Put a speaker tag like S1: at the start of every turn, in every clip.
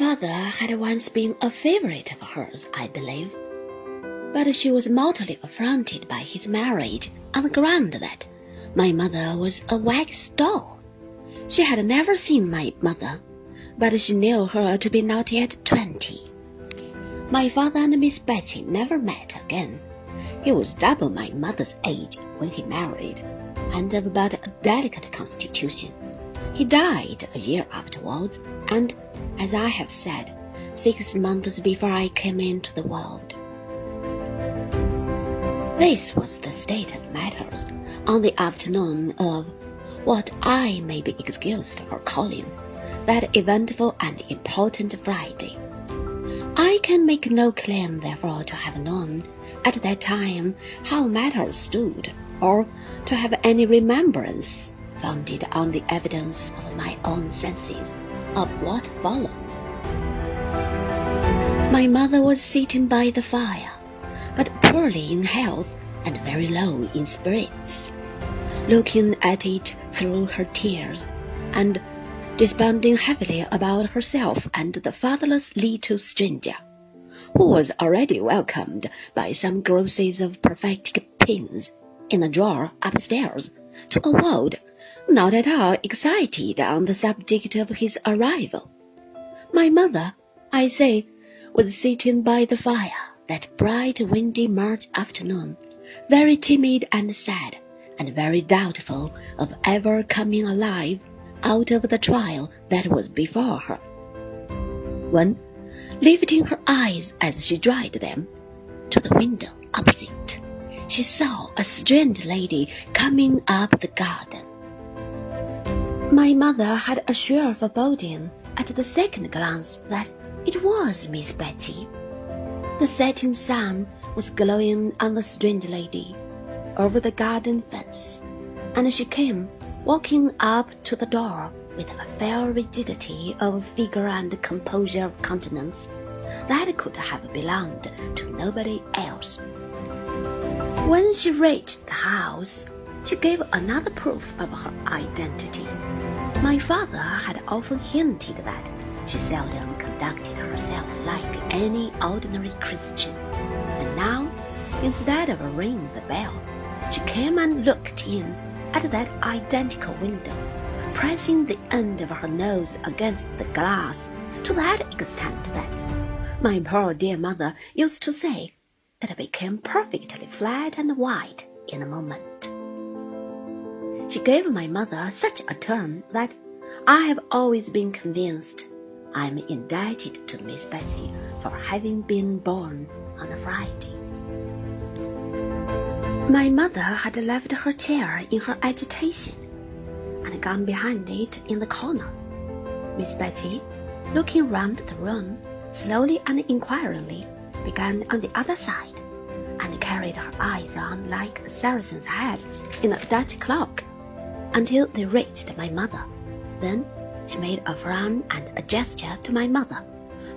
S1: father had once been a favorite of hers, I believe, but she was mortally affronted by his marriage on the ground that my mother was a wax doll. She had never seen my mother, but she knew her to be not yet twenty. My father and Miss Betty never met again. He was double my mother's age when he married, and of but a delicate constitution. He died a year afterwards, and, as I have said, six months before I came into the world. This was the state of matters on the afternoon of what I may be excused for calling that eventful and important Friday. I can make no claim, therefore, to have known at that time how matters stood, or to have any remembrance founded on the evidence of my own senses of what followed. My mother was sitting by the fire, but poorly in health and very low in spirits looking at it through her tears, and desponding heavily about herself and the fatherless little stranger, who was already welcomed by some groces of prophetic pins in a drawer upstairs to a world not at all excited on the subject of his arrival. My mother, I say, was sitting by the fire that bright windy March afternoon, very timid and sad and very doubtful of ever coming alive out of the trial that was before her. When, lifting her eyes as she dried them to the window opposite, she saw a strange lady coming up the garden. My mother had a sure foreboding at the second glance that it was Miss Betty. The setting sun was glowing on the strange lady, over the garden fence, and she came walking up to the door with a fair rigidity of figure and composure of countenance that could have belonged to nobody else. When she reached the house, she gave another proof of her identity. My father had often hinted that she seldom conducted herself like any ordinary Christian, and now, instead of ringing the bell, she came and looked in at that identical window, pressing the end of her nose against the glass to that extent that my poor dear mother used to say that it became perfectly flat and white in a moment. She gave my mother such a turn that I have always been convinced I am indebted to Miss Betty for having been born on a Friday. My mother had left her chair in her agitation and gone behind it in the corner. Miss Betty, looking round the room, slowly and inquiringly began on the other side and carried her eyes on like a Saracen's head in a Dutch clock until they reached my mother. Then she made a frown and a gesture to my mother,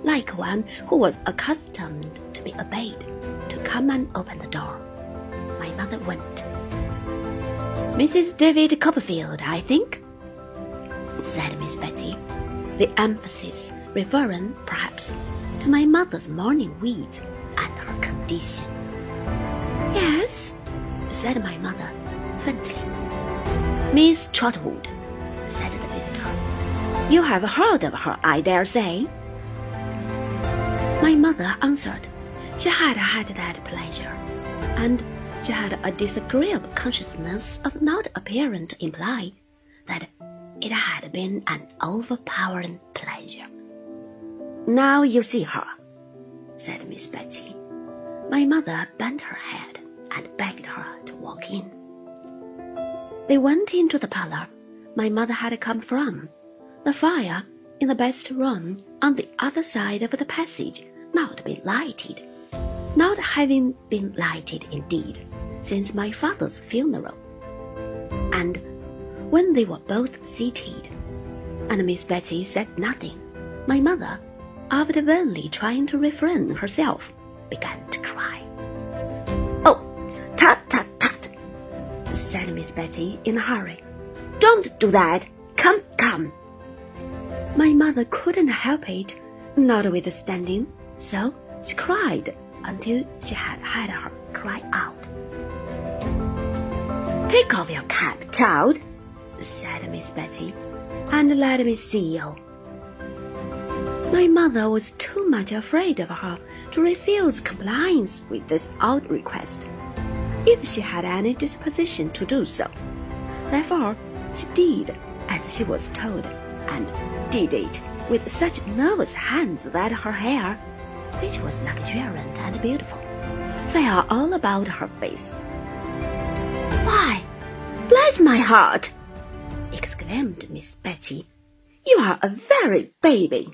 S1: like one who was accustomed to be obeyed, to come and open the door my mother went. Mrs. David Copperfield, I think, said Miss Betty, the emphasis referring, perhaps, to my mother's mourning weeds and her condition. Yes, said my mother, faintly. Miss Trotwood, said the visitor. You have heard of her, I dare say. My mother answered she had had that pleasure, and she had a disagreeable consciousness of not appearing to imply that it had been an overpowering pleasure. Now you see her, said Miss Betty. My mother bent her head and begged her to walk in. They went into the parlor my mother had come from, the fire in the best room on the other side of the passage not been lighted, not having been lighted indeed since my father's funeral. And when they were both seated, and Miss Betty said nothing, my mother, after vainly trying to refrain herself, began to cry. Oh, tut, tut, said Miss Betty in a hurry. Don't do that. Come, come. My mother couldn't help it, notwithstanding, so she cried until she had had her cry out. Take off your cap, child, said Miss Betty, and let me see you. My mother was too much afraid of her to refuse compliance with this odd request, if she had any disposition to do so. Therefore, she did as she was told, and did it with such nervous hands that her hair, which was luxuriant and beautiful, fell all about her face. Why, bless my heart! exclaimed Miss Betty. You are a very baby.